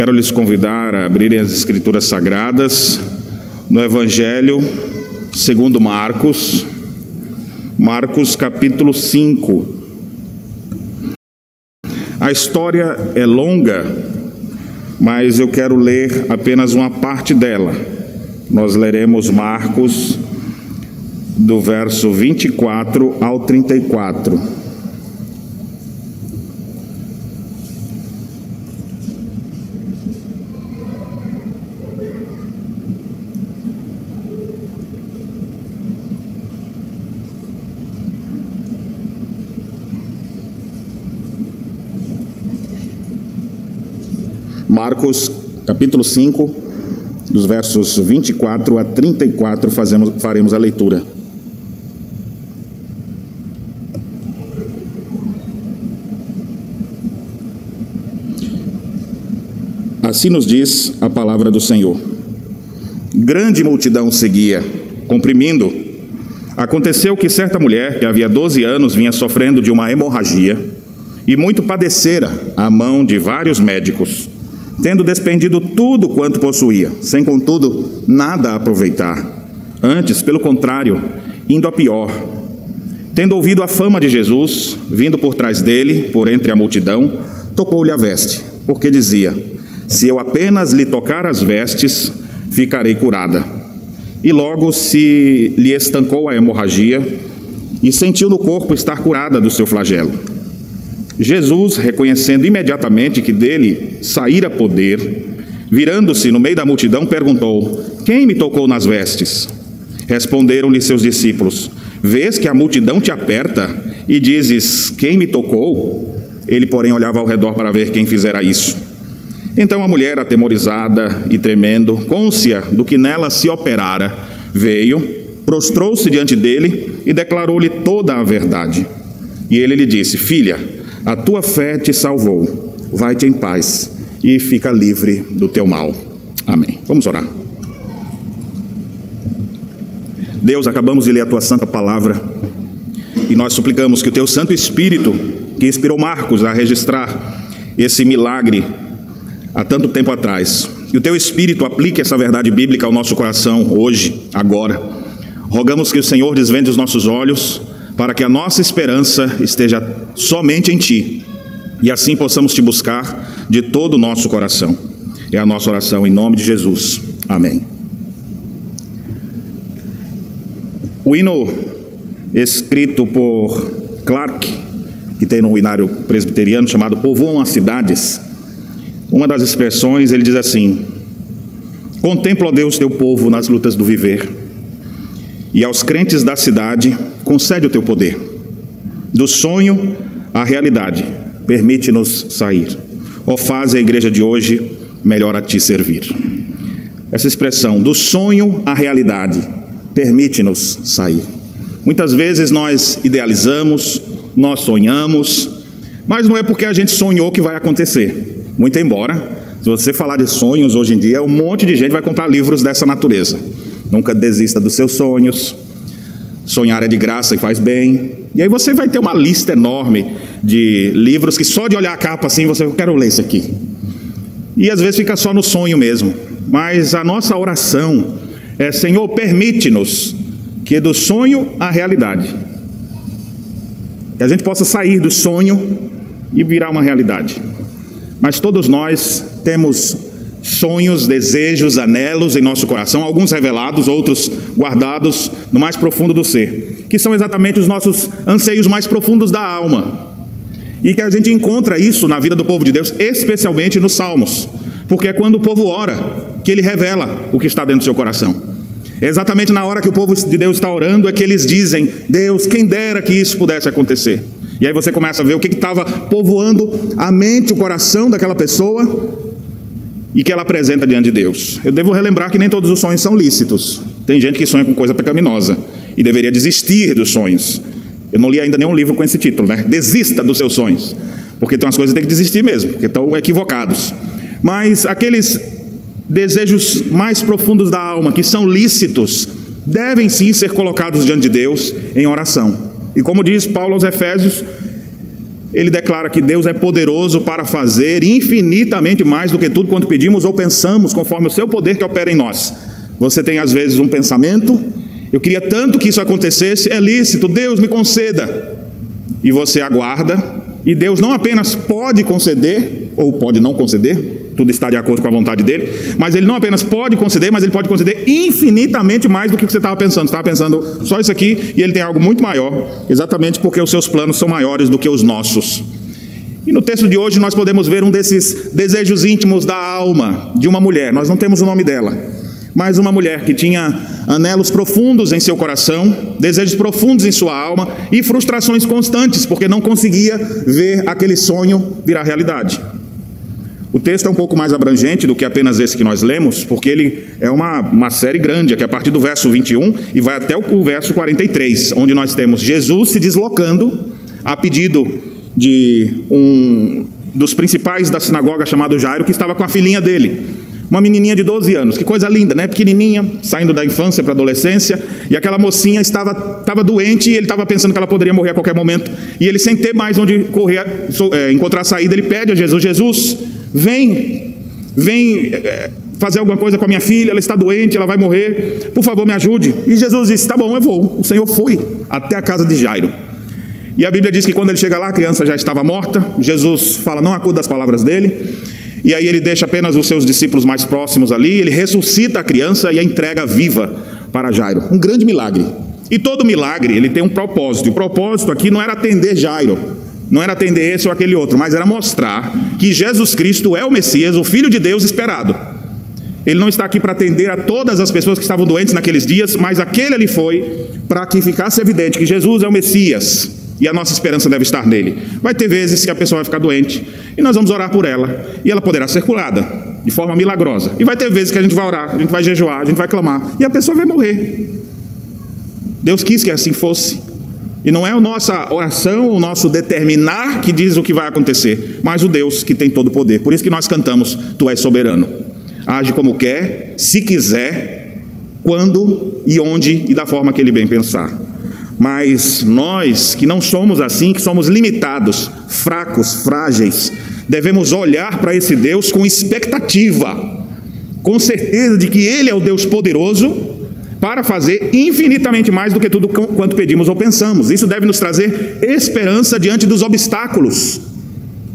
Quero lhes convidar a abrirem as Escrituras Sagradas no Evangelho segundo Marcos, Marcos capítulo 5. A história é longa, mas eu quero ler apenas uma parte dela. Nós leremos Marcos do verso 24 ao 34. Marcos, capítulo 5, dos versos 24 a 34, fazemos, faremos a leitura. Assim nos diz a palavra do Senhor. Grande multidão seguia, comprimindo. Aconteceu que certa mulher, que havia 12 anos, vinha sofrendo de uma hemorragia e muito padecera à mão de vários médicos tendo despendido tudo quanto possuía, sem contudo nada aproveitar. Antes, pelo contrário, indo a pior. Tendo ouvido a fama de Jesus, vindo por trás dele, por entre a multidão, tocou-lhe a veste, porque dizia: Se eu apenas lhe tocar as vestes, ficarei curada. E logo se lhe estancou a hemorragia e sentiu no corpo estar curada do seu flagelo. Jesus, reconhecendo imediatamente que dele saíra poder, virando-se no meio da multidão, perguntou: Quem me tocou nas vestes? Responderam-lhe seus discípulos: Vês que a multidão te aperta e dizes: Quem me tocou? Ele, porém, olhava ao redor para ver quem fizera isso. Então a mulher, atemorizada e tremendo, côncia do que nela se operara, veio, prostrou-se diante dele e declarou-lhe toda a verdade. E ele lhe disse: Filha, a tua fé te salvou. Vai-te em paz e fica livre do teu mal. Amém. Vamos orar. Deus, acabamos de ler a tua santa palavra e nós suplicamos que o teu Santo Espírito, que inspirou Marcos a registrar esse milagre há tanto tempo atrás, que o teu Espírito aplique essa verdade bíblica ao nosso coração hoje, agora. Rogamos que o Senhor desvende os nossos olhos para que a nossa esperança esteja somente em Ti e assim possamos te buscar de todo o nosso coração. É a nossa oração em nome de Jesus. Amém. O hino escrito por Clark, que tem no inário presbiteriano chamado Povoam as Cidades, uma das expressões ele diz assim: Contempla, ó Deus, teu povo nas lutas do viver e aos crentes da cidade, concede o teu poder. Do sonho à realidade, permite-nos sair. Ó, faz a igreja de hoje melhor a ti servir. Essa expressão, do sonho à realidade, permite-nos sair. Muitas vezes nós idealizamos, nós sonhamos, mas não é porque a gente sonhou que vai acontecer. Muito embora, se você falar de sonhos hoje em dia, um monte de gente vai comprar livros dessa natureza. Nunca desista dos seus sonhos. Sonhar é de graça e faz bem. E aí você vai ter uma lista enorme de livros que só de olhar a capa assim você eu quero ler isso aqui. E às vezes fica só no sonho mesmo. Mas a nossa oração é: Senhor, permite-nos que do sonho à realidade. Que a gente possa sair do sonho e virar uma realidade. Mas todos nós temos sonhos, desejos, anelos em nosso coração, alguns revelados, outros guardados no mais profundo do ser, que são exatamente os nossos anseios mais profundos da alma. E que a gente encontra isso na vida do povo de Deus, especialmente nos Salmos, porque é quando o povo ora que ele revela o que está dentro do seu coração. É exatamente na hora que o povo de Deus está orando é que eles dizem: Deus, quem dera que isso pudesse acontecer. E aí você começa a ver o que estava povoando a mente, o coração daquela pessoa, e que ela apresenta diante de Deus. Eu devo relembrar que nem todos os sonhos são lícitos. Tem gente que sonha com coisa pecaminosa e deveria desistir dos sonhos. Eu não li ainda nenhum livro com esse título, né? Desista dos seus sonhos. Porque tem umas coisas que tem que desistir mesmo, porque estão equivocados. Mas aqueles desejos mais profundos da alma, que são lícitos, devem sim ser colocados diante de Deus em oração. E como diz Paulo aos Efésios, ele declara que Deus é poderoso para fazer infinitamente mais do que tudo quanto pedimos ou pensamos, conforme o seu poder que opera em nós. Você tem às vezes um pensamento, eu queria tanto que isso acontecesse, é lícito, Deus me conceda. E você aguarda, e Deus não apenas pode conceder, ou pode não conceder, tudo está de acordo com a vontade dele, mas ele não apenas pode conceder, mas ele pode conceder infinitamente mais do que você estava pensando. Você estava pensando só isso aqui e ele tem algo muito maior, exatamente porque os seus planos são maiores do que os nossos. E no texto de hoje nós podemos ver um desses desejos íntimos da alma de uma mulher, nós não temos o nome dela, mas uma mulher que tinha anelos profundos em seu coração, desejos profundos em sua alma e frustrações constantes, porque não conseguia ver aquele sonho virar realidade. O texto é um pouco mais abrangente do que apenas esse que nós lemos, porque ele é uma, uma série grande, aqui a partir do verso 21 e vai até o, o verso 43, onde nós temos Jesus se deslocando a pedido de um dos principais da sinagoga chamado Jairo, que estava com a filhinha dele. Uma menininha de 12 anos, que coisa linda, né? Pequenininha, saindo da infância para a adolescência, e aquela mocinha estava, estava doente e ele estava pensando que ela poderia morrer a qualquer momento. E ele, sem ter mais onde correr, é, encontrar saída, ele pede a Jesus: Jesus, Vem, vem é, fazer alguma coisa com a minha filha, ela está doente, ela vai morrer, por favor me ajude. E Jesus disse: Tá bom, eu vou. O Senhor foi até a casa de Jairo. E a Bíblia diz que quando ele chega lá, a criança já estava morta. Jesus fala: Não acuda as palavras dele. E aí ele deixa apenas os seus discípulos mais próximos ali, ele ressuscita a criança e a entrega viva para Jairo. Um grande milagre. E todo milagre, ele tem um propósito. O propósito aqui não era atender Jairo, não era atender esse ou aquele outro, mas era mostrar que Jesus Cristo é o Messias, o Filho de Deus esperado. Ele não está aqui para atender a todas as pessoas que estavam doentes naqueles dias, mas aquele ali foi para que ficasse evidente que Jesus é o Messias e a nossa esperança deve estar nele. Vai ter vezes que a pessoa vai ficar doente e nós vamos orar por ela e ela poderá ser curada de forma milagrosa. E vai ter vezes que a gente vai orar, a gente vai jejuar, a gente vai clamar e a pessoa vai morrer. Deus quis que assim fosse. E não é a nossa oração, o nosso determinar que diz o que vai acontecer, mas o Deus que tem todo o poder. Por isso que nós cantamos: Tu és soberano. Age como quer, se quiser, quando e onde e da forma que ele bem pensar. Mas nós que não somos assim, que somos limitados, fracos, frágeis, devemos olhar para esse Deus com expectativa, com certeza de que Ele é o Deus poderoso para fazer infinitamente mais do que tudo quanto pedimos ou pensamos. Isso deve nos trazer esperança diante dos obstáculos.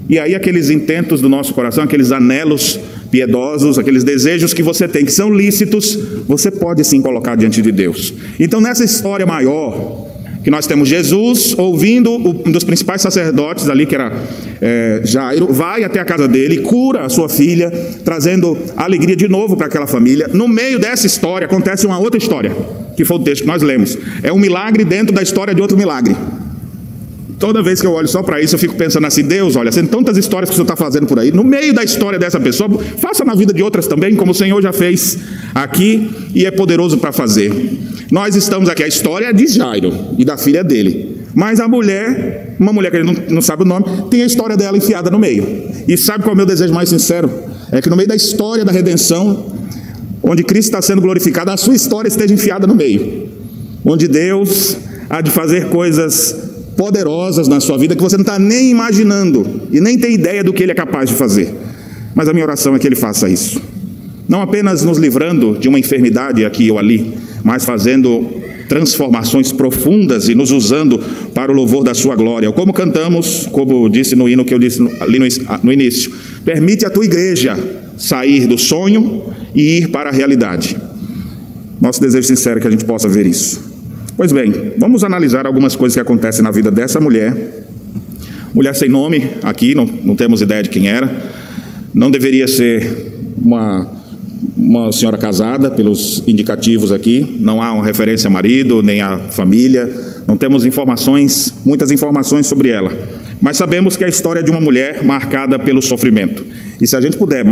E aí, aqueles intentos do nosso coração, aqueles anelos piedosos, aqueles desejos que você tem, que são lícitos, você pode sim colocar diante de Deus. Então, nessa história maior, que nós temos Jesus ouvindo um dos principais sacerdotes ali, que era é, Jairo, vai até a casa dele, cura a sua filha, trazendo alegria de novo para aquela família. No meio dessa história acontece uma outra história, que foi o texto que nós lemos. É um milagre dentro da história de outro milagre. Toda vez que eu olho só para isso, eu fico pensando assim: Deus, olha, sendo tantas histórias que o Senhor está fazendo por aí, no meio da história dessa pessoa, faça na vida de outras também, como o Senhor já fez aqui e é poderoso para fazer. Nós estamos aqui, a história de Jairo e da filha dele. Mas a mulher, uma mulher que ele não, não sabe o nome, tem a história dela enfiada no meio. E sabe qual é o meu desejo mais sincero? É que no meio da história da redenção, onde Cristo está sendo glorificado, a sua história esteja enfiada no meio. Onde Deus há de fazer coisas poderosas na sua vida que você não está nem imaginando e nem tem ideia do que Ele é capaz de fazer. Mas a minha oração é que Ele faça isso. Não apenas nos livrando de uma enfermidade aqui ou ali, mas fazendo transformações profundas e nos usando para o louvor da Sua glória. Como cantamos, como disse no hino que eu disse ali no início, permite a tua igreja sair do sonho e ir para a realidade. Nosso desejo sincero é que a gente possa ver isso. Pois bem, vamos analisar algumas coisas que acontecem na vida dessa mulher. Mulher sem nome, aqui, não, não temos ideia de quem era. Não deveria ser uma, uma senhora casada, pelos indicativos aqui. Não há uma referência a marido, nem a família. Não temos informações, muitas informações sobre ela. Mas sabemos que é a história de uma mulher marcada pelo sofrimento. E se a gente puder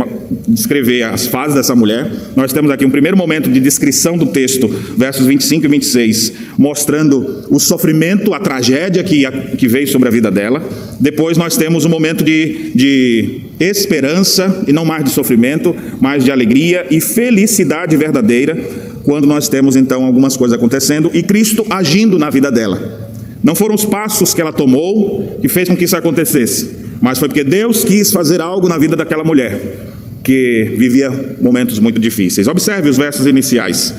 descrever as fases dessa mulher, nós temos aqui um primeiro momento de descrição do texto, versos 25 e 26, mostrando o sofrimento, a tragédia que, que veio sobre a vida dela. Depois nós temos um momento de, de esperança, e não mais de sofrimento, mas de alegria e felicidade verdadeira, quando nós temos então algumas coisas acontecendo e Cristo agindo na vida dela. Não foram os passos que ela tomou que fez com que isso acontecesse, mas foi porque Deus quis fazer algo na vida daquela mulher que vivia momentos muito difíceis. Observe os versos iniciais.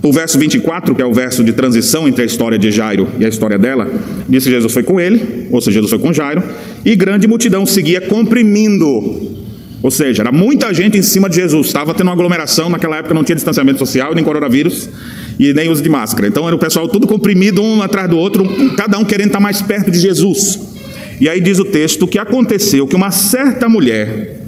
O verso 24, que é o verso de transição entre a história de Jairo e a história dela, diz que Jesus foi com ele, ou seja, Jesus foi com Jairo, e grande multidão seguia comprimindo. Ou seja, era muita gente em cima de Jesus. Estava tendo uma aglomeração, naquela época não tinha distanciamento social, nem coronavírus e nem uso de máscara. Então era o pessoal tudo comprimido um atrás do outro, cada um querendo estar mais perto de Jesus. E aí diz o texto que aconteceu que uma certa mulher,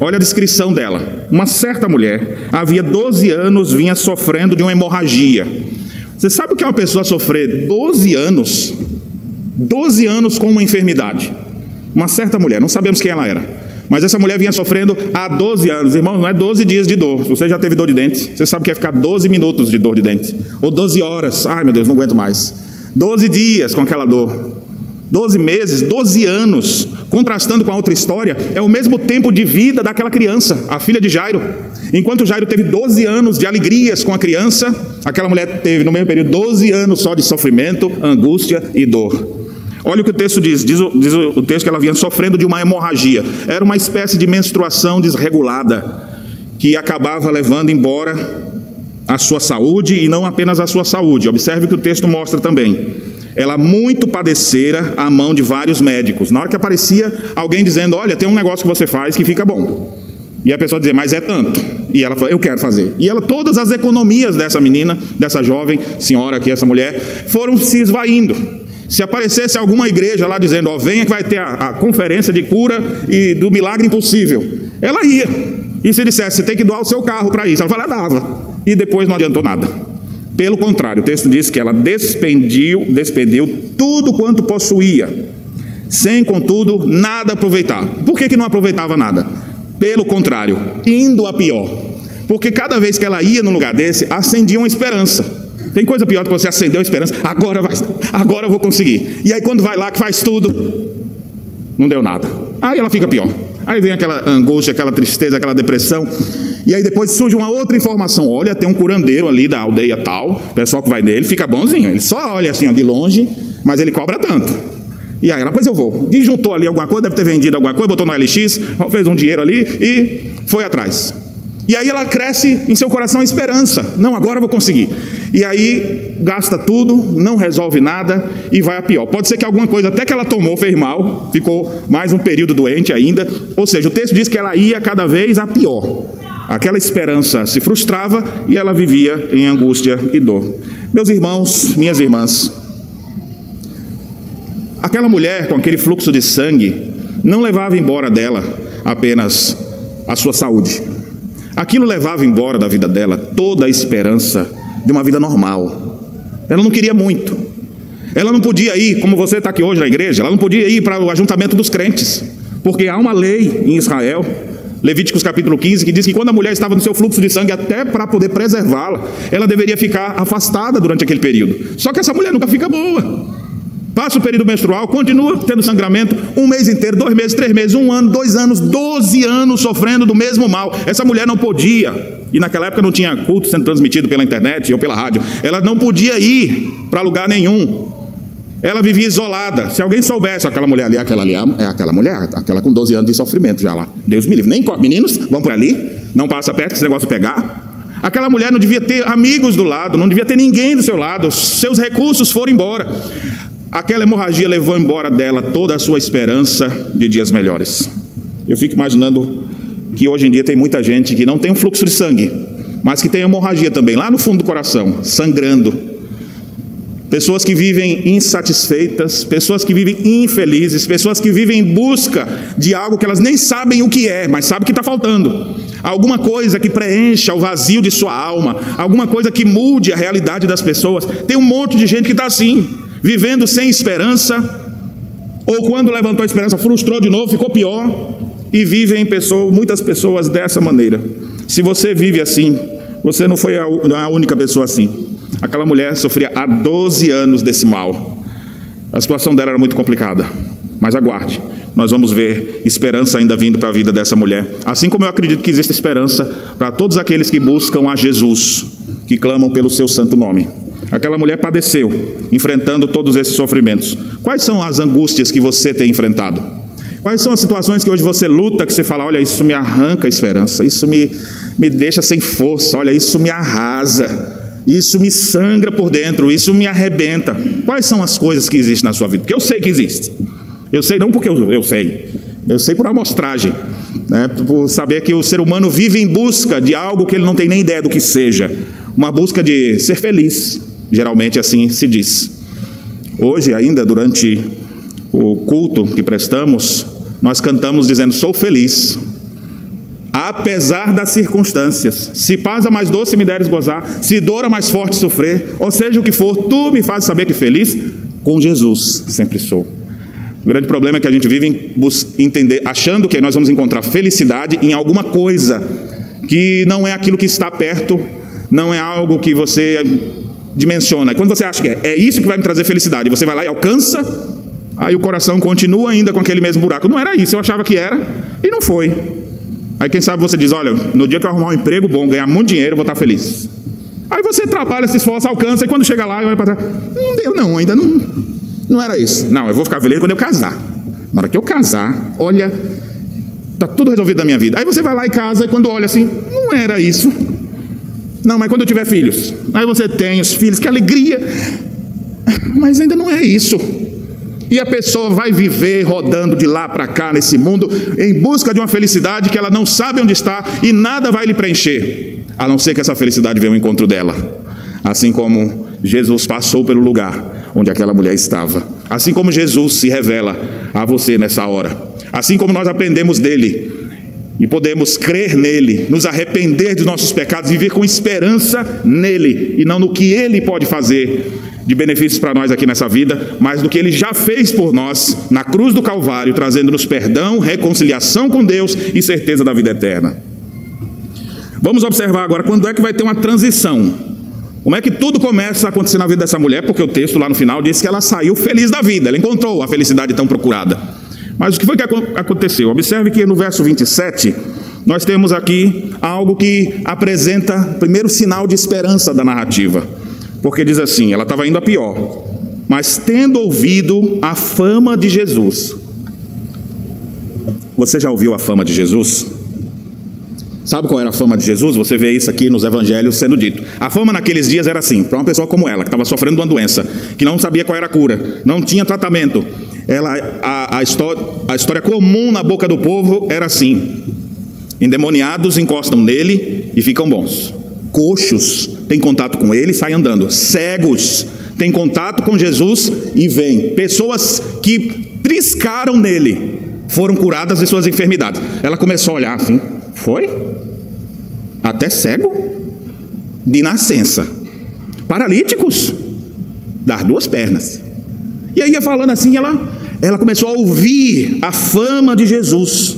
olha a descrição dela, uma certa mulher, havia 12 anos, vinha sofrendo de uma hemorragia. Você sabe o que é uma pessoa sofrer 12 anos? 12 anos com uma enfermidade. Uma certa mulher, não sabemos quem ela era. Mas essa mulher vinha sofrendo há 12 anos. Irmão, não é 12 dias de dor. Se você já teve dor de dente, você sabe que é ficar 12 minutos de dor de dente. Ou 12 horas. Ai, meu Deus, não aguento mais. 12 dias com aquela dor. 12 meses, 12 anos, contrastando com a outra história, é o mesmo tempo de vida daquela criança, a filha de Jairo. Enquanto Jairo teve 12 anos de alegrias com a criança, aquela mulher teve no mesmo período 12 anos só de sofrimento, angústia e dor. Olha o que o texto diz, diz, o, diz o texto que ela vinha sofrendo de uma hemorragia. Era uma espécie de menstruação desregulada que acabava levando embora a sua saúde e não apenas a sua saúde. Observe o que o texto mostra também. Ela muito padecera à mão de vários médicos. Na hora que aparecia alguém dizendo: Olha, tem um negócio que você faz que fica bom. E a pessoa dizia: Mas é tanto. E ela falou: Eu quero fazer. E ela, todas as economias dessa menina, dessa jovem senhora aqui, essa mulher, foram se esvaindo. Se aparecesse alguma igreja lá dizendo, ó, oh, venha que vai ter a, a, conferência de cura e do milagre impossível, ela ia. E se dissesse, você tem que doar o seu carro para isso, ela falava, dava. E depois não adiantou nada. Pelo contrário, o texto diz que ela despendiu, despendeu tudo quanto possuía, sem contudo nada aproveitar. Por que, que não aproveitava nada? Pelo contrário, indo a pior. Porque cada vez que ela ia num lugar desse, acendia uma esperança. Tem coisa pior que você acendeu a esperança, agora vai, agora eu vou conseguir. E aí quando vai lá que faz tudo, não deu nada. Aí ela fica pior. Aí vem aquela angústia, aquela tristeza, aquela depressão. E aí depois surge uma outra informação. Olha, tem um curandeiro ali da aldeia tal, o pessoal que vai nele fica bonzinho. Ele só olha assim de longe, mas ele cobra tanto. E aí ela, pois eu vou. Disjuntou ali alguma coisa, deve ter vendido alguma coisa, botou no LX, fez um dinheiro ali e foi atrás. E aí ela cresce em seu coração a esperança. Não, agora eu vou conseguir. E aí gasta tudo, não resolve nada e vai a pior. Pode ser que alguma coisa até que ela tomou fez mal, ficou mais um período doente ainda. Ou seja, o texto diz que ela ia cada vez a pior. Aquela esperança se frustrava e ela vivia em angústia e dor. Meus irmãos, minhas irmãs, aquela mulher com aquele fluxo de sangue não levava embora dela apenas a sua saúde Aquilo levava embora da vida dela toda a esperança de uma vida normal. Ela não queria muito. Ela não podia ir, como você está aqui hoje na igreja, ela não podia ir para o ajuntamento dos crentes, porque há uma lei em Israel, Levíticos capítulo 15, que diz que quando a mulher estava no seu fluxo de sangue, até para poder preservá-la, ela deveria ficar afastada durante aquele período. Só que essa mulher nunca fica boa passa o período menstrual, continua tendo sangramento um mês inteiro, dois meses, três meses, um ano, dois anos, doze anos sofrendo do mesmo mal. Essa mulher não podia, e naquela época não tinha culto sendo transmitido pela internet ou pela rádio, ela não podia ir para lugar nenhum. Ela vivia isolada. Se alguém soubesse, aquela mulher ali, aquela ali é aquela mulher, aquela com 12 anos de sofrimento já lá. Deus me livre. Nem meninos, vão por ali, não passa perto, esse negócio pegar. Aquela mulher não devia ter amigos do lado, não devia ter ninguém do seu lado, seus recursos foram embora. Aquela hemorragia levou embora dela toda a sua esperança de dias melhores. Eu fico imaginando que hoje em dia tem muita gente que não tem um fluxo de sangue, mas que tem hemorragia também, lá no fundo do coração, sangrando. Pessoas que vivem insatisfeitas, pessoas que vivem infelizes, pessoas que vivem em busca de algo que elas nem sabem o que é, mas sabem que está faltando. Alguma coisa que preencha o vazio de sua alma, alguma coisa que mude a realidade das pessoas. Tem um monte de gente que está assim vivendo sem esperança, ou quando levantou a esperança, frustrou de novo, ficou pior, e vivem pessoa, muitas pessoas dessa maneira. Se você vive assim, você não foi a, a única pessoa assim. Aquela mulher sofria há 12 anos desse mal. A situação dela era muito complicada. Mas aguarde, nós vamos ver esperança ainda vindo para a vida dessa mulher. Assim como eu acredito que existe esperança para todos aqueles que buscam a Jesus, que clamam pelo seu santo nome. Aquela mulher padeceu, enfrentando todos esses sofrimentos. Quais são as angústias que você tem enfrentado? Quais são as situações que hoje você luta, que você fala, olha, isso me arranca a esperança, isso me, me deixa sem força, olha, isso me arrasa, isso me sangra por dentro, isso me arrebenta. Quais são as coisas que existem na sua vida? Porque eu sei que existe. Eu sei não porque eu, eu sei, eu sei por amostragem, né? por saber que o ser humano vive em busca de algo que ele não tem nem ideia do que seja, uma busca de ser feliz, geralmente assim se diz. Hoje, ainda durante o culto que prestamos, nós cantamos dizendo: Sou feliz, apesar das circunstâncias. Se paz a mais doce me deres gozar, se dor a mais forte sofrer, ou seja o que for, tu me fazes saber que feliz com Jesus sempre sou. O grande problema é que a gente vive entender, achando que nós vamos encontrar felicidade em alguma coisa que não é aquilo que está perto, não é algo que você dimensiona. Quando você acha que é, é isso que vai me trazer felicidade, você vai lá e alcança, aí o coração continua ainda com aquele mesmo buraco. Não era isso, eu achava que era e não foi. Aí quem sabe você diz: olha, no dia que eu arrumar um emprego bom, ganhar muito dinheiro, eu vou estar feliz. Aí você trabalha, se esforça, alcança, e quando chega lá, olha para trás: não deu, não, ainda não, não era isso. Não, eu vou ficar feliz quando eu casar. Na hora que eu casar, olha, está tudo resolvido na minha vida. Aí você vai lá e casa, e quando olha assim, não era isso. Não, mas quando eu tiver filhos, aí você tem os filhos, que alegria. Mas ainda não é isso. E a pessoa vai viver rodando de lá para cá nesse mundo em busca de uma felicidade que ela não sabe onde está e nada vai lhe preencher, a não ser que essa felicidade venha ao encontro dela. Assim como Jesus passou pelo lugar onde aquela mulher estava. Assim como Jesus se revela a você nessa hora. Assim como nós aprendemos dele e podemos crer nele, nos arrepender dos nossos pecados, viver com esperança nele e não no que ele pode fazer de benefícios para nós aqui nessa vida, mas do que ele já fez por nós na cruz do Calvário, trazendo-nos perdão, reconciliação com Deus e certeza da vida eterna. Vamos observar agora quando é que vai ter uma transição. Como é que tudo começa a acontecer na vida dessa mulher? Porque o texto lá no final diz que ela saiu feliz da vida, ela encontrou a felicidade tão procurada. Mas o que foi que aconteceu? Observe que no verso 27, nós temos aqui algo que apresenta primeiro sinal de esperança da narrativa. Porque diz assim: ela estava indo a pior, mas tendo ouvido a fama de Jesus. Você já ouviu a fama de Jesus? Sabe qual era a fama de Jesus? Você vê isso aqui nos evangelhos sendo dito. A fama naqueles dias era assim, para uma pessoa como ela, que estava sofrendo de uma doença, que não sabia qual era a cura, não tinha tratamento. Ela, a, a, história, a história comum na boca do povo era assim: endemoniados encostam nele e ficam bons coxos têm contato com ele e saem andando, cegos têm contato com Jesus e vêm, pessoas que triscaram nele foram curadas de suas enfermidades. Ela começou a olhar assim, foi? Até cego? De nascença. Paralíticos? Das duas pernas. E aí ia falando assim, ela, ela começou a ouvir a fama de Jesus.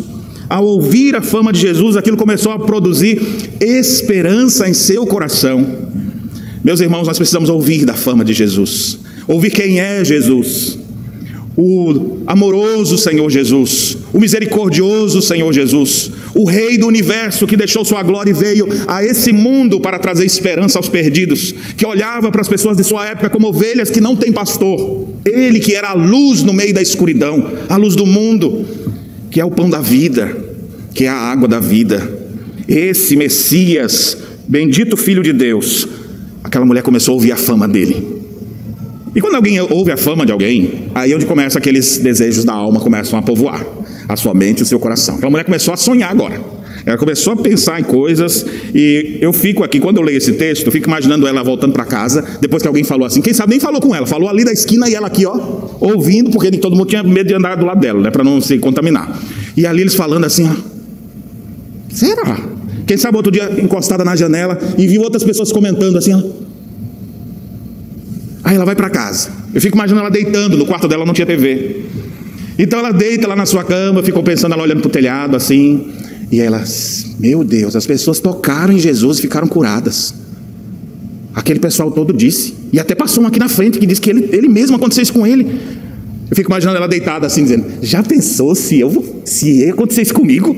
Ao ouvir a fama de Jesus, aquilo começou a produzir esperança em seu coração. Meus irmãos, nós precisamos ouvir da fama de Jesus, ouvir quem é Jesus, o amoroso Senhor Jesus, o misericordioso Senhor Jesus, o Rei do universo que deixou sua glória e veio a esse mundo para trazer esperança aos perdidos, que olhava para as pessoas de sua época como ovelhas que não têm pastor, ele que era a luz no meio da escuridão, a luz do mundo, que é o pão da vida, que é a água da vida. Esse Messias, bendito Filho de Deus, aquela mulher começou a ouvir a fama dele. E quando alguém ouve a fama de alguém, aí é onde começa aqueles desejos da alma começam a povoar a sua mente e o seu coração. Então a mulher começou a sonhar agora. Ela começou a pensar em coisas e eu fico aqui, quando eu leio esse texto, eu fico imaginando ela voltando para casa, depois que alguém falou assim, quem sabe nem falou com ela, falou ali da esquina e ela aqui, ó, ouvindo, porque todo mundo tinha medo de andar do lado dela, né, para não se contaminar. E ali eles falando assim, ó, será? Quem sabe outro dia encostada na janela e viu outras pessoas comentando assim, ó. Aí ela vai para casa. Eu fico imaginando ela deitando, no quarto dela não tinha TV. Então ela deita lá na sua cama, ficou pensando, ela olhando para o telhado assim. E ela, meu Deus, as pessoas tocaram em Jesus e ficaram curadas. Aquele pessoal todo disse. E até passou um aqui na frente que disse que ele, ele mesmo aconteceu isso com ele. Eu fico imaginando ela deitada assim, dizendo: Já pensou se eu se acontecer isso comigo?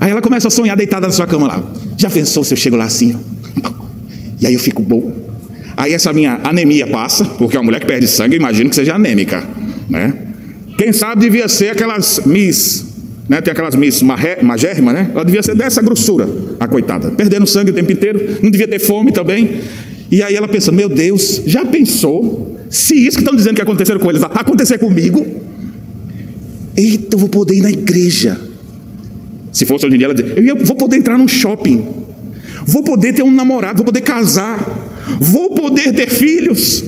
Aí ela começa a sonhar deitada na sua cama lá. Já pensou se eu chego lá assim? E aí eu fico bom. Aí essa minha anemia passa, porque uma mulher que perde sangue, imagino que seja anêmica, né? Quem sabe devia ser aquelas Miss, né? Tem aquelas Miss magérrima, né? Ela devia ser dessa grossura, a coitada, perdendo sangue o tempo inteiro, não devia ter fome também. E aí ela pensa: Meu Deus, já pensou se isso que estão dizendo que aconteceu com eles acontecer comigo? Eita, eu vou poder ir na igreja. Se fosse hoje em dia, ela dizer, eu vou poder entrar num shopping, vou poder ter um namorado, vou poder casar, vou poder ter filhos,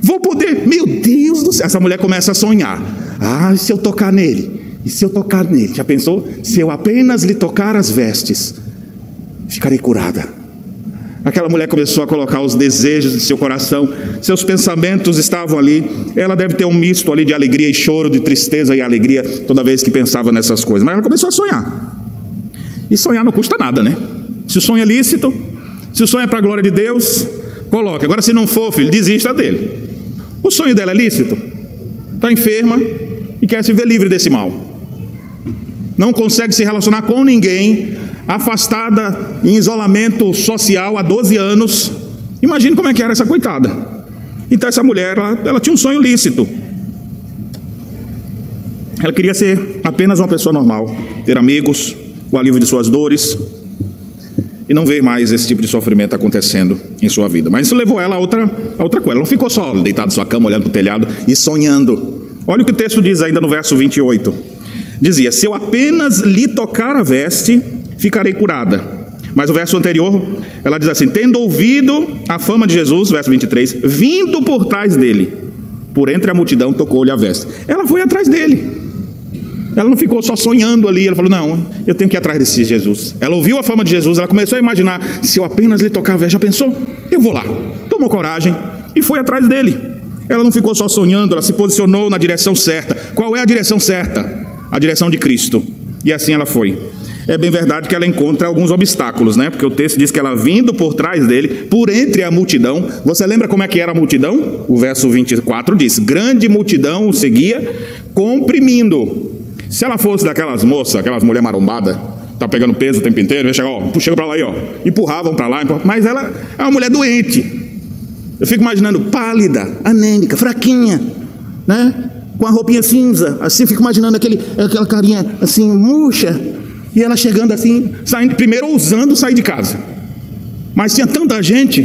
vou poder. Meu Deus do céu, essa mulher começa a sonhar. Ah, se eu tocar nele, e se eu tocar nele, já pensou? Se eu apenas lhe tocar as vestes, ficarei curada. Aquela mulher começou a colocar os desejos de seu coração, seus pensamentos estavam ali. Ela deve ter um misto ali de alegria e choro, de tristeza e alegria, toda vez que pensava nessas coisas. Mas ela começou a sonhar. E sonhar não custa nada, né? Se o sonho é lícito, se o sonho é para a glória de Deus, coloque. Agora, se não for, filho, desista dele. O sonho dela é lícito? Está enferma e quer se ver livre desse mal. Não consegue se relacionar com ninguém, afastada em isolamento social há 12 anos. Imagine como é que era essa coitada. Então essa mulher, ela, ela tinha um sonho lícito. Ela queria ser apenas uma pessoa normal, ter amigos, o alívio de suas dores e não ver mais esse tipo de sofrimento acontecendo em sua vida. Mas isso levou ela a outra, a outra coisa. Ela não ficou só deitada na sua cama, olhando para o telhado e sonhando. Olha o que o texto diz ainda no verso 28. Dizia: Se eu apenas lhe tocar a veste, ficarei curada. Mas o verso anterior, ela diz assim: Tendo ouvido a fama de Jesus, verso 23, vindo por trás dele, por entre a multidão, tocou-lhe a veste. Ela foi atrás dele. Ela não ficou só sonhando ali, ela falou: Não, eu tenho que ir atrás desse Jesus. Ela ouviu a fama de Jesus, ela começou a imaginar: Se eu apenas lhe tocar a veste, já pensou? Eu vou lá. Tomou coragem e foi atrás dele. Ela não ficou só sonhando, ela se posicionou na direção certa. Qual é a direção certa? A direção de Cristo. E assim ela foi é bem verdade que ela encontra alguns obstáculos, né? Porque o texto diz que ela vindo por trás dele, por entre a multidão. Você lembra como é que era a multidão? O verso 24 diz: Grande multidão o seguia, comprimindo. Se ela fosse daquelas moças, aquelas mulher marombada, tá pegando peso o tempo inteiro, ia chegar, ó, chega para lá aí, ó, empurravam para lá, mas ela é uma mulher doente. Eu fico imaginando pálida, anêmica, fraquinha, né? Com a roupinha cinza, assim, fico imaginando aquele, aquela carinha assim, murcha, e ela chegando assim, saindo, primeiro ousando sair de casa. Mas tinha tanta gente,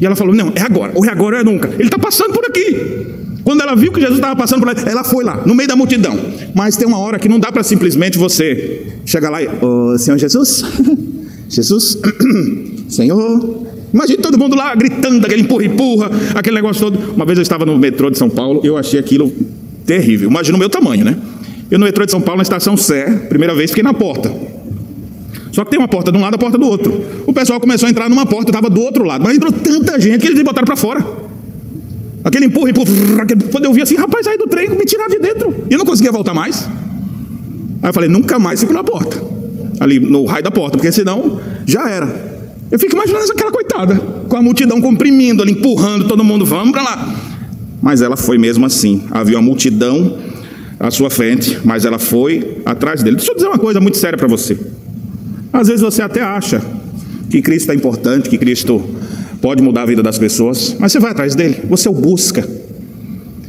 e ela falou: Não, é agora, ou é agora ou é nunca. Ele está passando por aqui. Quando ela viu que Jesus estava passando por lá, ela foi lá, no meio da multidão. Mas tem uma hora que não dá para simplesmente você chegar lá e, oh, Senhor Jesus, Jesus, Senhor. Imagina todo mundo lá gritando, aquele empurra-empurra, aquele negócio todo. Uma vez eu estava no metrô de São Paulo, eu achei aquilo terrível. Imagina o meu tamanho, né? Eu no metrô de São Paulo, na estação Sé, primeira vez, fiquei na porta. Só que tem uma porta de um lado a porta do outro. O pessoal começou a entrar numa porta, estava do outro lado. Mas entrou tanta gente que eles me botaram para fora. Aquele empurra, empurra. Quando eu vi assim, rapaz, saí do trem, me tiraram de dentro. E eu não conseguia voltar mais. Aí eu falei, nunca mais fico na porta. Ali no raio da porta, porque senão já era. Eu fico imaginando aquela coitada, com a multidão comprimindo ali, empurrando todo mundo, vamos para lá. Mas ela foi mesmo assim. Havia uma multidão à sua frente, mas ela foi atrás dele. Deixa eu dizer uma coisa muito séria para você. Às vezes você até acha que Cristo é importante, que Cristo pode mudar a vida das pessoas, mas você vai atrás dele, você o busca.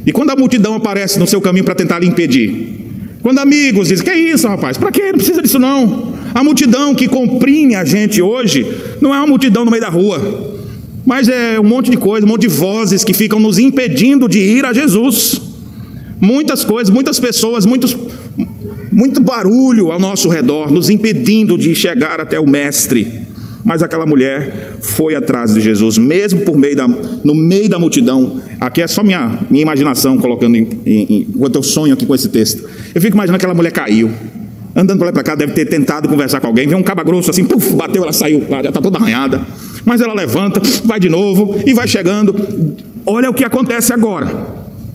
E quando a multidão aparece no seu caminho para tentar lhe impedir, quando amigos dizem: Que é isso, rapaz? Para que? Não precisa disso, não. A multidão que comprime a gente hoje não é uma multidão no meio da rua, mas é um monte de coisa, um monte de vozes que ficam nos impedindo de ir a Jesus. Muitas coisas, muitas pessoas, muitos, muito barulho ao nosso redor, nos impedindo de chegar até o Mestre. Mas aquela mulher foi atrás de Jesus, mesmo por meio da, no meio da multidão. Aqui é só minha, minha imaginação colocando em, em, enquanto eu sonho aqui com esse texto. Eu fico imaginando que aquela mulher caiu, andando para lá para cá, deve ter tentado conversar com alguém, vê um caba grosso assim, puf, bateu, ela saiu, já está toda arranhada. Mas ela levanta, vai de novo e vai chegando. Olha o que acontece agora.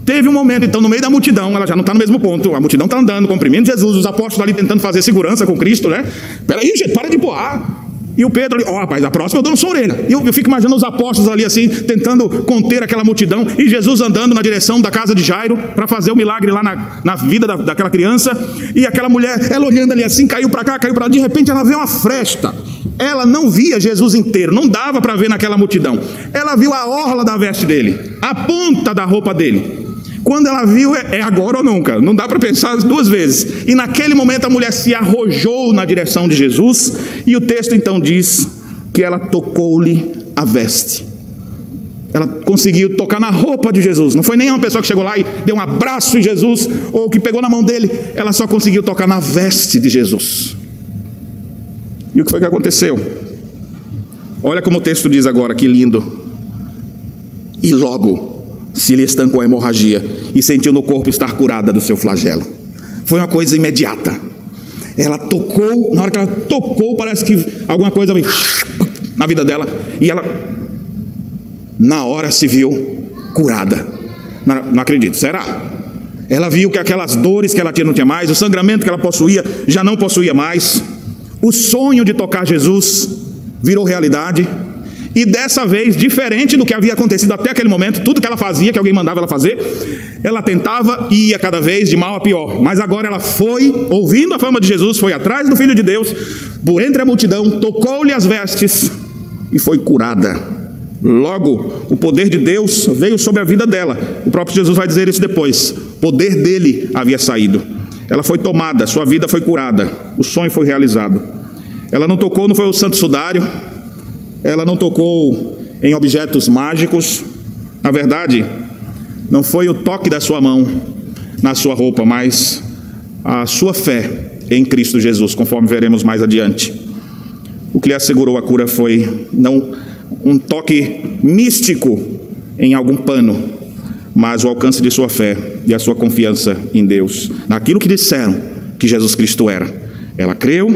Teve um momento, então, no meio da multidão, ela já não está no mesmo ponto, a multidão está andando, comprimindo Jesus, os apóstolos ali tentando fazer segurança com Cristo, né? Peraí, gente, para de empurrar. E o Pedro ali, ó, oh, rapaz, a próxima eu dou na sua orelha. E eu, eu, fico imaginando os apóstolos ali assim, tentando conter aquela multidão, e Jesus andando na direção da casa de Jairo para fazer o milagre lá na, na vida da, daquela criança. E aquela mulher, ela olhando ali assim, caiu para cá, caiu para lá, de repente ela vê uma fresta ela não via Jesus inteiro, não dava para ver naquela multidão. Ela viu a orla da veste dele, a ponta da roupa dele. Quando ela viu, é, é agora ou nunca, não dá para pensar duas vezes. E naquele momento a mulher se arrojou na direção de Jesus, e o texto então diz que ela tocou-lhe a veste. Ela conseguiu tocar na roupa de Jesus. Não foi nem uma pessoa que chegou lá e deu um abraço em Jesus, ou que pegou na mão dele. Ela só conseguiu tocar na veste de Jesus. E o que foi que aconteceu? Olha como o texto diz agora, que lindo. E logo se lhe estancou a hemorragia e sentiu no corpo estar curada do seu flagelo. Foi uma coisa imediata. Ela tocou, na hora que ela tocou, parece que alguma coisa veio na vida dela e ela na hora se viu curada. Não, não acredito, será? Ela viu que aquelas dores que ela tinha não tinha mais, o sangramento que ela possuía já não possuía mais. O sonho de tocar Jesus virou realidade. E dessa vez, diferente do que havia acontecido até aquele momento, tudo que ela fazia, que alguém mandava ela fazer, ela tentava e ia cada vez de mal a pior. Mas agora ela foi, ouvindo a fama de Jesus, foi atrás do Filho de Deus, por entre a multidão, tocou-lhe as vestes e foi curada. Logo, o poder de Deus veio sobre a vida dela. O próprio Jesus vai dizer isso depois. O poder dele havia saído. Ela foi tomada, sua vida foi curada, o sonho foi realizado. Ela não tocou, não foi o santo sudário, ela não tocou em objetos mágicos. Na verdade, não foi o toque da sua mão na sua roupa, mas a sua fé em Cristo Jesus, conforme veremos mais adiante. O que lhe assegurou a cura foi não um toque místico em algum pano, mas o alcance de sua fé e a sua confiança em Deus, naquilo que disseram que Jesus Cristo era. Ela creu,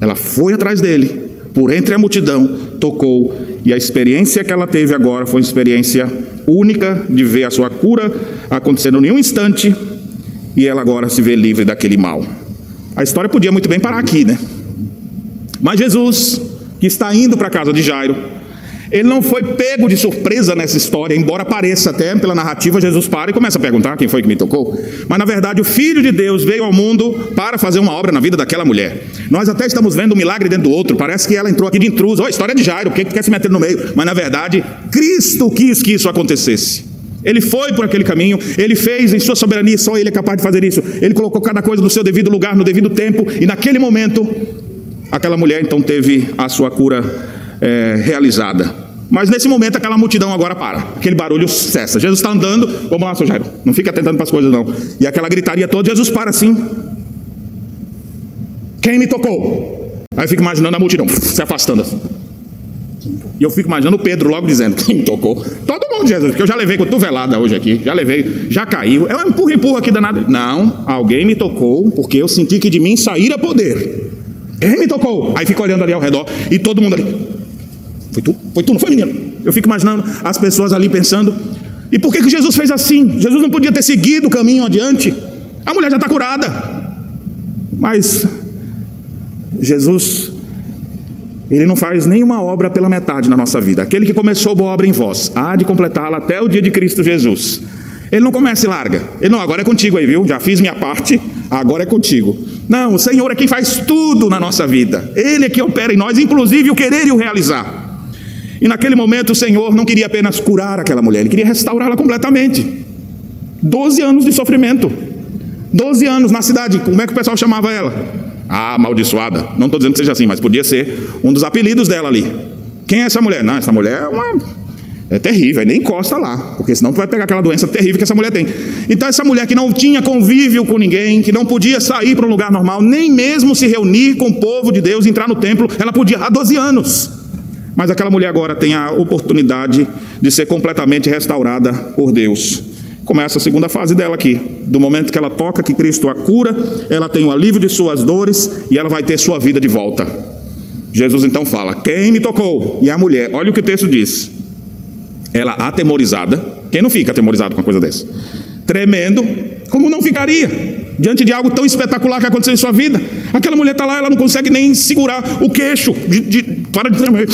ela foi atrás dele, por entre a multidão, tocou, e a experiência que ela teve agora foi uma experiência única de ver a sua cura acontecendo em um instante, e ela agora se vê livre daquele mal. A história podia muito bem parar aqui, né? Mas Jesus, que está indo para a casa de Jairo, ele não foi pego de surpresa nessa história, embora pareça até pela narrativa, Jesus para e começa a perguntar quem foi que me tocou. Mas na verdade, o Filho de Deus veio ao mundo para fazer uma obra na vida daquela mulher. Nós até estamos vendo um milagre dentro do outro, parece que ela entrou aqui de intruso. Oh, história de Jairo, por que quer se meter no meio? Mas na verdade, Cristo quis que isso acontecesse. Ele foi por aquele caminho, ele fez em sua soberania, só ele é capaz de fazer isso. Ele colocou cada coisa no seu devido lugar, no devido tempo, e naquele momento, aquela mulher então teve a sua cura é, realizada. Mas nesse momento aquela multidão agora para, aquele barulho cessa. Jesus está andando, vamos lá, seu Jairo, não fica tentando para as coisas não. E aquela gritaria toda, Jesus para assim. Quem me tocou? Aí eu fico imaginando a multidão se afastando assim. E eu fico imaginando o Pedro logo dizendo: Quem me tocou? Todo mundo, Jesus, porque eu já levei cotovelada hoje aqui, já levei, já caiu. É um empurra, empurra aqui danado. Não, alguém me tocou porque eu senti que de mim saíra poder. Quem me tocou? Aí fica olhando ali ao redor e todo mundo ali. Foi tu? Foi tu, não foi, menino? Eu fico imaginando as pessoas ali pensando: e por que, que Jesus fez assim? Jesus não podia ter seguido o caminho adiante. A mulher já está curada. Mas Jesus, Ele não faz nenhuma obra pela metade na nossa vida. Aquele que começou boa obra em vós, há de completá-la até o dia de Cristo Jesus. Ele não começa e larga. Ele não, agora é contigo aí, viu? Já fiz minha parte, agora é contigo. Não, o Senhor é quem faz tudo na nossa vida. Ele é que opera em nós, inclusive o querer e o realizar. E naquele momento o Senhor não queria apenas curar aquela mulher, ele queria restaurá-la completamente. Doze anos de sofrimento. Doze anos na cidade. Como é que o pessoal chamava ela? Ah, amaldiçoada. Não estou dizendo que seja assim, mas podia ser um dos apelidos dela ali. Quem é essa mulher? Não, essa mulher é uma. É terrível, nem encosta lá, porque senão tu vai pegar aquela doença terrível que essa mulher tem. Então, essa mulher que não tinha convívio com ninguém, que não podia sair para um lugar normal, nem mesmo se reunir com o povo de Deus, entrar no templo, ela podia há 12 anos. Mas aquela mulher agora tem a oportunidade de ser completamente restaurada por Deus. Começa a segunda fase dela aqui. Do momento que ela toca, que Cristo a cura, ela tem o alívio de suas dores e ela vai ter sua vida de volta. Jesus então fala: Quem me tocou? E a mulher, olha o que o texto diz. Ela atemorizada. Quem não fica atemorizado com uma coisa dessa? Tremendo, como não ficaria? diante de algo tão espetacular que aconteceu em sua vida. Aquela mulher está lá, ela não consegue nem segurar o queixo, de, de, para de tremer.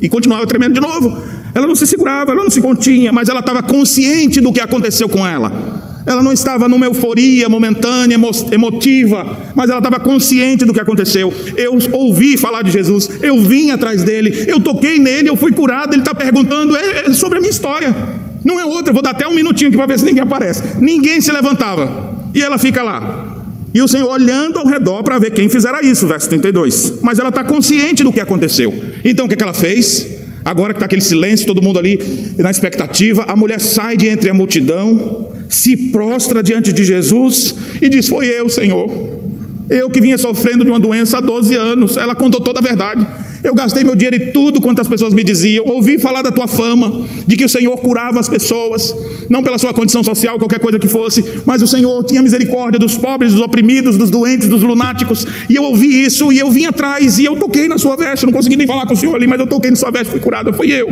E continuava tremendo de novo. Ela não se segurava, ela não se continha, mas ela estava consciente do que aconteceu com ela. Ela não estava numa euforia momentânea, emotiva, mas ela estava consciente do que aconteceu. Eu ouvi falar de Jesus, eu vim atrás dele, eu toquei nele, eu fui curado. Ele está perguntando é, é sobre a minha história, não é outra. Vou dar até um minutinho aqui para ver se ninguém aparece. Ninguém se levantava e ela fica lá. E o Senhor olhando ao redor para ver quem fizera isso, verso 32. Mas ela está consciente do que aconteceu. Então o que, que ela fez? Agora que está aquele silêncio, todo mundo ali na expectativa, a mulher sai de entre a multidão, se prostra diante de Jesus e diz: Foi eu, Senhor. Eu que vinha sofrendo de uma doença há 12 anos. Ela contou toda a verdade. Eu gastei meu dinheiro e tudo quanto as pessoas me diziam. Ouvi falar da tua fama, de que o Senhor curava as pessoas, não pela sua condição social, qualquer coisa que fosse, mas o Senhor tinha misericórdia dos pobres, dos oprimidos, dos doentes, dos lunáticos. E eu ouvi isso e eu vim atrás e eu toquei na sua veste. Não consegui nem falar com o Senhor ali, mas eu toquei na sua veste, fui curada. Foi eu.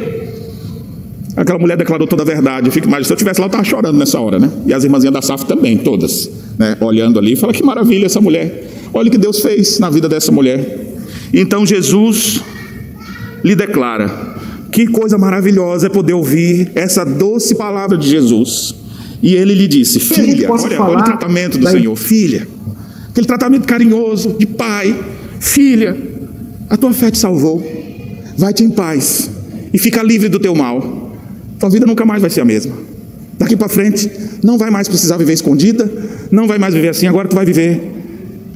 Aquela mulher declarou toda a verdade. Fico mais, se eu estivesse lá, eu estava chorando nessa hora, né? E as irmãzinhas da SAF também, todas, né? Olhando ali, fala que maravilha essa mulher. Olha o que Deus fez na vida dessa mulher. Então Jesus lhe declara: que coisa maravilhosa é poder ouvir essa doce palavra de Jesus. E ele lhe disse: Filha, olha, olha o tratamento do Senhor, filha, aquele tratamento carinhoso de pai, filha, a tua fé te salvou, vai-te em paz e fica livre do teu mal. Tua vida nunca mais vai ser a mesma. Daqui para frente, não vai mais precisar viver escondida, não vai mais viver assim, agora tu vai viver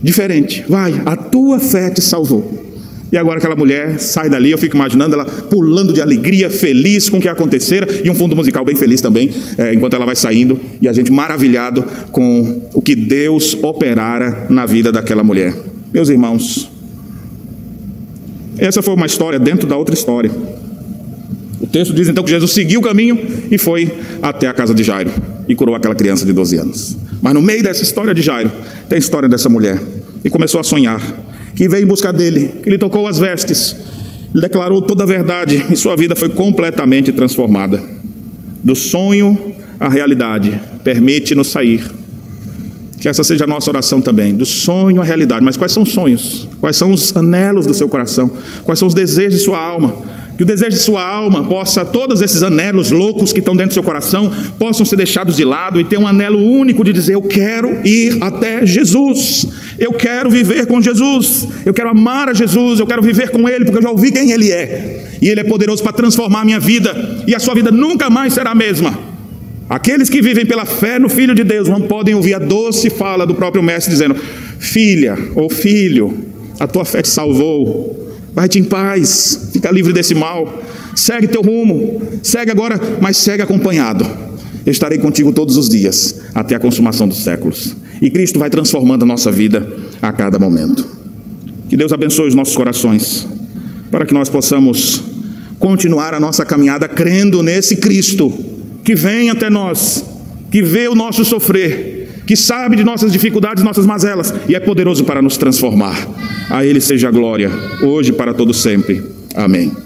diferente. Vai, a tua fé te salvou. E agora aquela mulher sai dali, eu fico imaginando ela pulando de alegria, feliz com o que acontecera, e um fundo musical bem feliz também, é, enquanto ela vai saindo, e a gente maravilhado com o que Deus operara na vida daquela mulher. Meus irmãos, essa foi uma história dentro da outra história. O texto diz então que Jesus seguiu o caminho e foi até a casa de Jairo e curou aquela criança de 12 anos. Mas no meio dessa história de Jairo, tem a história dessa mulher. E começou a sonhar que veio em busca dele, que lhe tocou as vestes, lhe declarou toda a verdade e sua vida foi completamente transformada. Do sonho à realidade, permite-nos sair. Que essa seja a nossa oração também, do sonho à realidade. Mas quais são os sonhos? Quais são os anelos do seu coração? Quais são os desejos de sua alma? Que o desejo de sua alma possa, todos esses anelos loucos que estão dentro do seu coração, possam ser deixados de lado e ter um anelo único de dizer: Eu quero ir até Jesus, eu quero viver com Jesus, eu quero amar a Jesus, eu quero viver com Ele, porque eu já ouvi quem Ele é, e Ele é poderoso para transformar a minha vida, e a sua vida nunca mais será a mesma. Aqueles que vivem pela fé no Filho de Deus não podem ouvir a doce fala do próprio Mestre dizendo: Filha ou filho, a tua fé te salvou, Vai-te em paz, fica livre desse mal. Segue teu rumo, segue agora, mas segue acompanhado. Eu estarei contigo todos os dias, até a consumação dos séculos. E Cristo vai transformando a nossa vida a cada momento. Que Deus abençoe os nossos corações, para que nós possamos continuar a nossa caminhada crendo nesse Cristo que vem até nós, que vê o nosso sofrer, que sabe de nossas dificuldades, nossas mazelas e é poderoso para nos transformar. A Ele seja a glória, hoje para todo sempre. Amém.